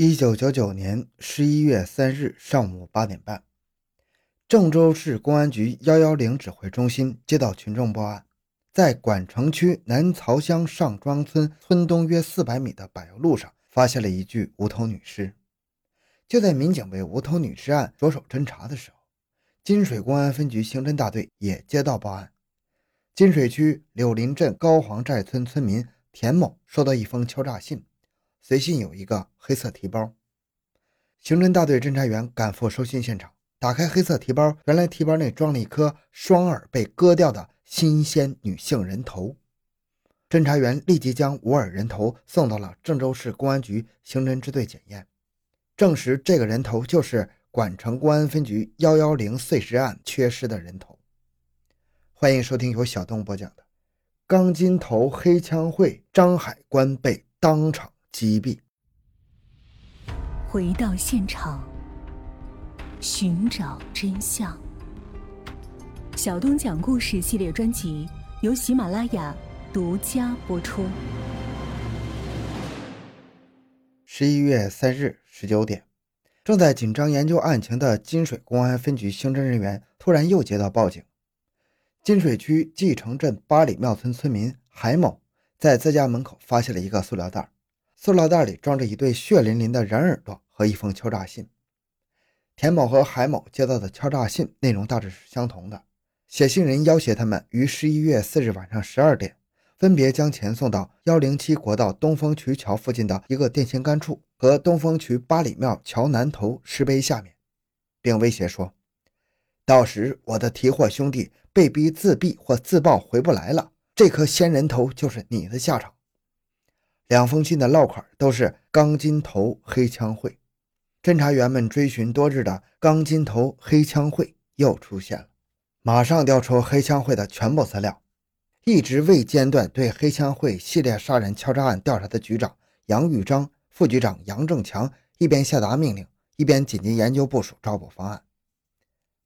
一九九九年十一月三日上午八点半，郑州市公安局幺幺零指挥中心接到群众报案，在管城区南曹乡上庄村村东约四百米的柏油路上，发现了一具无头女尸。就在民警为无头女尸案着手侦查的时候，金水公安分局刑侦大队也接到报案。金水区柳林镇高黄寨村村民田某收到一封敲诈信。随信有一个黑色提包，刑侦大队侦查员赶赴收信现场，打开黑色提包，原来提包内装了一颗双耳被割掉的新鲜女性人头。侦查员立即将无耳人头送到了郑州市公安局刑侦支队检验，证实这个人头就是管城公安分局幺幺零碎尸案缺失的人头。欢迎收听由小东播讲的《钢筋头黑枪会张海关被当场》。击毙。回到现场，寻找真相。小东讲故事系列专辑由喜马拉雅独家播出。十一月三日十九点，正在紧张研究案情的金水公安分局刑侦人员突然又接到报警：金水区蓟城镇八里庙村村民海某在自家门口发现了一个塑料袋。塑料袋里装着一对血淋淋的人耳朵和一封敲诈信。田某和海某接到的敲诈信内容大致是相同的，写信人要挟他们于十一月四日晚上十二点，分别将钱送到幺零七国道东风渠桥附近的一个电线杆处和东风渠八里庙桥南头石碑下面，并威胁说：“到时我的提货兄弟被逼自毙或自爆回不来了，这颗仙人头就是你的下场。”两封信的落款都是“钢筋头黑枪会”，侦查员们追寻多日的“钢筋头黑枪会”又出现了，马上调出黑枪会的全部资料。一直未间断对黑枪会系列杀人敲诈案调查的局长杨玉章、副局长杨正强一边下达命令，一边紧急研究部署抓捕方案。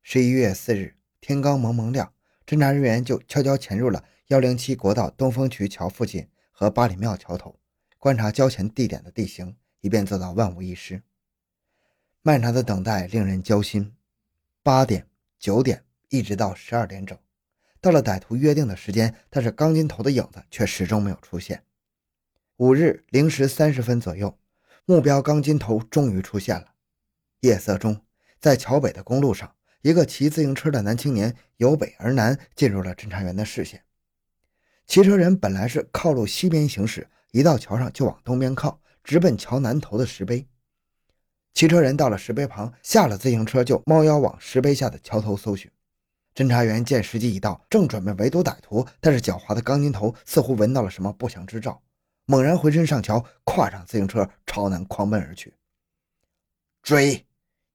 十一月四日，天刚蒙蒙亮，侦查人员就悄悄潜入了幺零七国道东风渠桥附近和八里庙桥头。观察交钱地点的地形，以便做到万无一失。漫长的等待令人焦心。八点、九点，一直到十二点整，到了歹徒约定的时间，但是钢筋头的影子却始终没有出现。五日零时三十分左右，目标钢筋头终于出现了。夜色中，在桥北的公路上，一个骑自行车的男青年由北而南进入了侦查员的视线。骑车人本来是靠路西边行驶。一到桥上就往东边靠，直奔桥南头的石碑。骑车人到了石碑旁，下了自行车就猫腰往石碑下的桥头搜寻。侦查员见时机已到，正准备围堵歹徒，但是狡猾的钢筋头似乎闻到了什么不祥之兆，猛然回身上桥，跨上自行车朝南狂奔而去。追！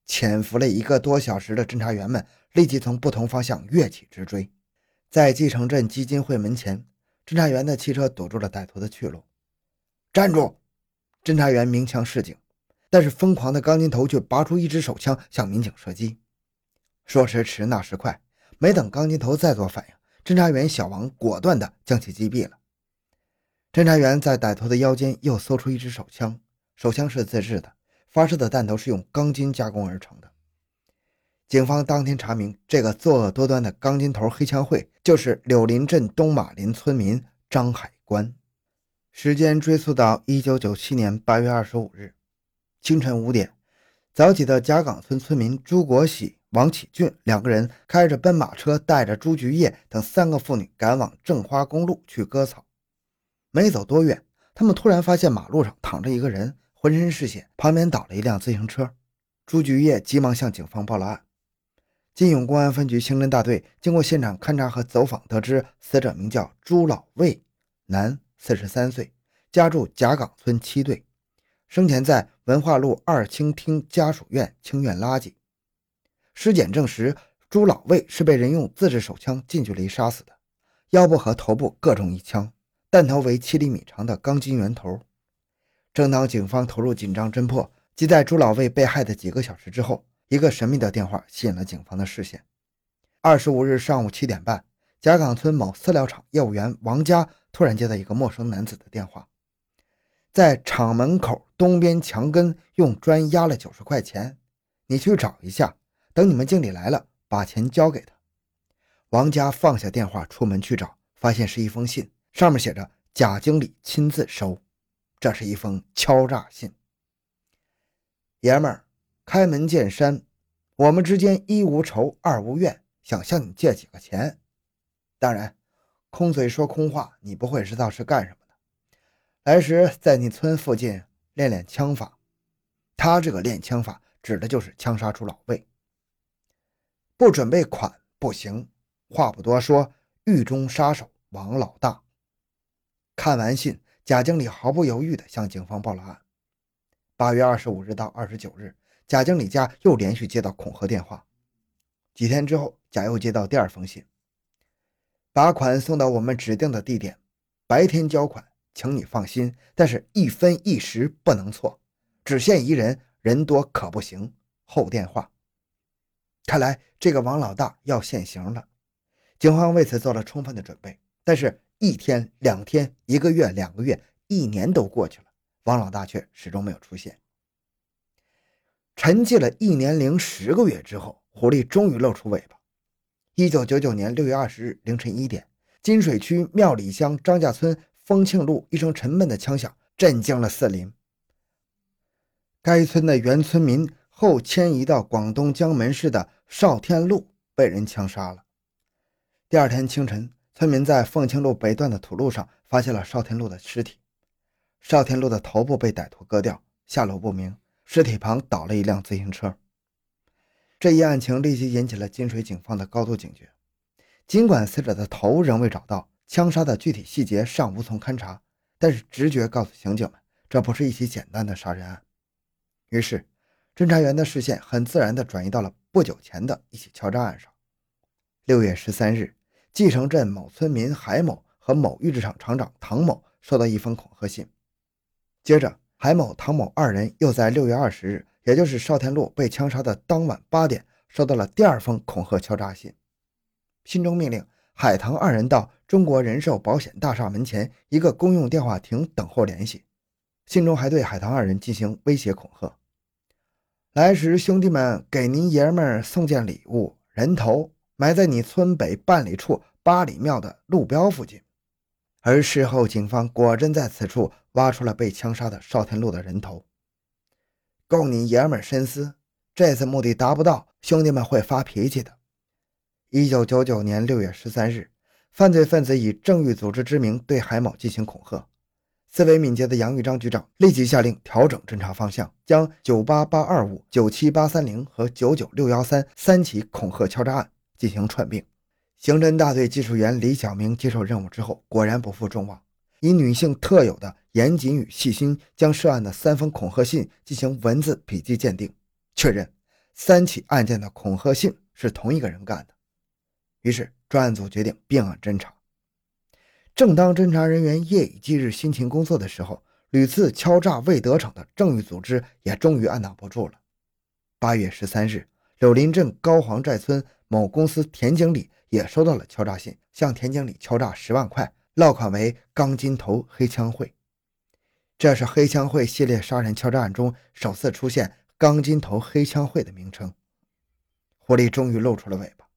潜伏了一个多小时的侦查员们立即从不同方向跃起直追，在蓟城镇基金会门前，侦查员的汽车堵住了歹徒的去路。站住！侦查员鸣枪示警，但是疯狂的钢筋头却拔出一支手枪向民警射击。说时迟，那时快，没等钢筋头再做反应，侦查员小王果断地将其击毙了。侦查员在歹徒的腰间又搜出一支手枪，手枪是自制的，发射的弹头是用钢筋加工而成的。警方当天查明，这个作恶多端的钢筋头黑枪会就是柳林镇东马林村民张海关。时间追溯到一九九七年八月二十五日清晨五点，早起的贾岗村村民朱国喜、王启俊两个人开着奔马车，带着朱菊叶等三个妇女赶往正花公路去割草。没走多远，他们突然发现马路上躺着一个人，浑身是血，旁边倒了一辆自行车。朱菊叶急忙向警方报了案。金永公安分局刑侦大队经过现场勘查和走访，得知死者名叫朱老卫，男。四十三岁，家住贾岗村七队，生前在文化路二清厅家属院清院垃圾。尸检证实，朱老卫是被人用自制手枪近距离杀死的，腰部和头部各中一枪，弹头为七厘米长的钢筋圆头。正当警方投入紧张侦破，即在朱老卫被害的几个小时之后，一个神秘的电话吸引了警方的视线。二十五日上午七点半，贾岗村某饲料厂业务员王佳。突然接到一个陌生男子的电话，在厂门口东边墙根用砖压了九十块钱，你去找一下。等你们经理来了，把钱交给他。”王佳放下电话，出门去找，发现是一封信，上面写着“贾经理亲自收”，这是一封敲诈信。爷们儿，开门见山，我们之间一无仇，二无怨，想向你借几个钱。当然，空嘴说空话，你不会知道是干什么的。来时在你村附近练练枪法。他这个练枪法，指的就是枪杀出老魏。不准备款不行。话不多说，狱中杀手王老大。看完信，贾经理毫不犹豫地向警方报了案。八月二十五日到二十九日，贾经理家又连续接到恐吓电话。几天之后，贾又接到第二封信：把款送到我们指定的地点，白天交款，请你放心。但是，一分一时不能错，只限一人，人多可不行。后电话。看来这个王老大要现形了。警方为此做了充分的准备，但是，一天、两天、一个月、两个月、一年都过去了，王老大却始终没有出现。沉寂了一年零十个月之后，狐狸终于露出尾巴。一九九九年六月二十日凌晨一点，金水区庙里乡张家村丰庆路一声沉闷的枪响震惊了四邻。该村的原村民后迁移到广东江门市的邵天禄被人枪杀了。第二天清晨，村民在凤庆路北段的土路上发现了邵天禄的尸体。邵天禄的头部被歹徒割掉，下落不明。尸体旁倒了一辆自行车。这一案情立即引起了金水警方的高度警觉。尽管死者的头仍未找到，枪杀的具体细节尚无从勘查，但是直觉告诉刑警们，这不是一起简单的杀人案。于是，侦查员的视线很自然地转移到了不久前的一起敲诈案上。六月十三日。继城镇某村民海某和某预制厂厂长唐某收到一封恐吓信。接着，海某、唐某二人又在六月二十日，也就是邵天禄被枪杀的当晚八点，收到了第二封恐吓敲诈信。信中命令海棠二人到中国人寿保险大厦门前一个公用电话亭等候联系。信中还对海棠二人进行威胁恐吓：来时兄弟们给您爷们儿送件礼物，人头。埋在你村北半里处八里庙的路标附近，而事后警方果真在此处挖出了被枪杀的邵天禄的人头。供你爷们深思，这次目的达不到，兄弟们会发脾气的。一九九九年六月十三日，犯罪分子以正义组织之名对海某进行恐吓。思维敏捷的杨玉章局长立即下令调整侦查方向，将九八八二五、九七八三零和九九六幺三三起恐吓敲诈案。进行串并，刑侦大队技术员李小明接受任务之后，果然不负众望，以女性特有的严谨与细心，将涉案的三封恐吓信进行文字笔迹鉴定，确认三起案件的恐吓信是同一个人干的。于是专案组决定并案侦查。正当侦查人员夜以继日辛勤工作的时候，屡次敲诈未得逞的正义组织也终于按捺不住了。八月十三日，柳林镇高黄寨村。某公司田经理也收到了敲诈信，向田经理敲诈十万块，落款为“钢筋头黑枪会”。这是黑枪会系列杀人敲诈案中首次出现“钢筋头黑枪会”的名称。狐狸终于露出了尾巴，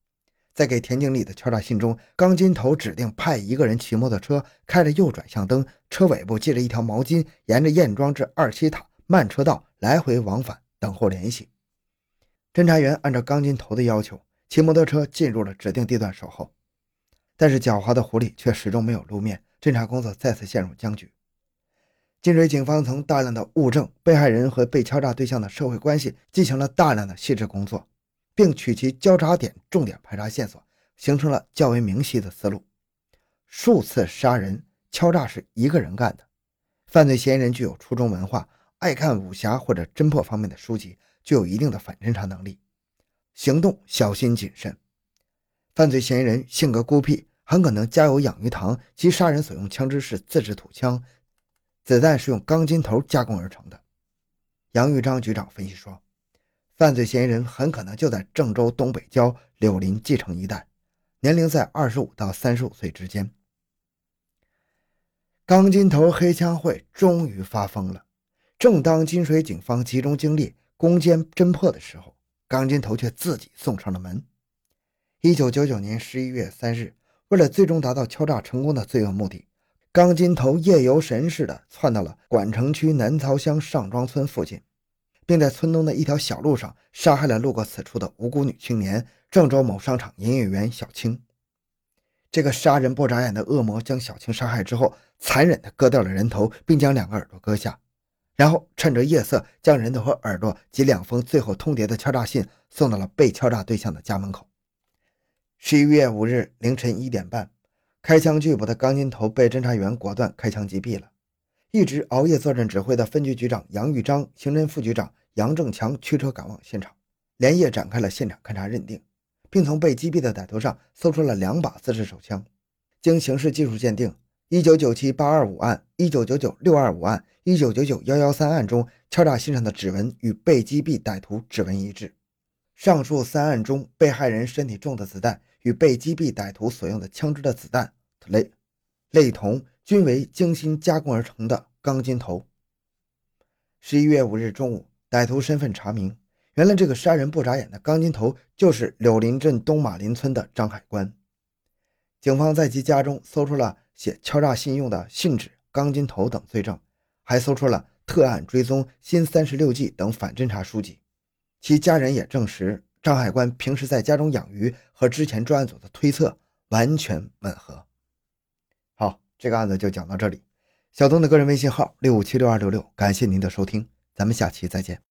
在给田经理的敲诈信中，钢筋头指定派一个人骑摩托车，开着右转向灯，车尾部系着一条毛巾，沿着燕庄至二七塔慢车道来回往返，等候联系。侦查员按照钢筋头的要求。骑摩托车进入了指定地段守候，但是狡猾的狐狸却始终没有露面，侦查工作再次陷入僵局。金水警方从大量的物证、被害人和被敲诈对象的社会关系进行了大量的细致工作，并取其交叉点重点排查线索，形成了较为明晰的思路。数次杀人敲诈是一个人干的，犯罪嫌疑人具有初中文化，爱看武侠或者侦破方面的书籍，具有一定的反侦查能力。行动小心谨慎，犯罪嫌疑人性格孤僻，很可能家有养鱼塘。其杀人所用枪支是自制土枪，子弹是用钢筋头加工而成的。杨玉章局长分析说，犯罪嫌疑人很可能就在郑州东北郊柳林继承一带，年龄在二十五到三十五岁之间。钢筋头黑枪会终于发疯了。正当金水警方集中精力攻坚侦破的时候，钢筋头却自己送上了门。一九九九年十一月三日，为了最终达到敲诈成功的罪恶目的，钢筋头夜游神似的窜到了管城区南曹乡上庄村附近，并在村东的一条小路上杀害了路过此处的无辜女青年郑州某商场营业员小青。这个杀人不眨眼的恶魔将小青杀害之后，残忍地割掉了人头，并将两个耳朵割下。然后趁着夜色，将人头和耳朵及两封最后通牒的敲诈信送到了被敲诈对象的家门口。十一月五日凌晨一点半，开枪拒捕的钢筋头被侦查员果断开枪击毙了。一直熬夜坐镇指挥的分局局长杨玉章、刑侦副局长杨正强驱车赶往现场，连夜展开了现场勘查认定，并从被击毙的歹徒上搜出了两把自制手枪。经刑事技术鉴定。一九九七八二五案、一九九九六二五案、一九九九幺幺三案中，敲诈现场的指纹与被击毙歹徒指纹一致。上述三案中，被害人身体中的子弹与被击毙歹徒所用的枪支的子弹类类同，均为精心加工而成的钢筋头。十一月五日中午，歹徒身份查明，原来这个杀人不眨眼的钢筋头就是柳林镇东马林村的张海关。警方在其家中搜出了写敲诈信用的信纸、钢筋头等罪证，还搜出了特案追踪、新三十六计等反侦查书籍。其家人也证实，张海关平时在家中养鱼和之前专案组的推测完全吻合。好，这个案子就讲到这里。小东的个人微信号六五七六二六六，感谢您的收听，咱们下期再见。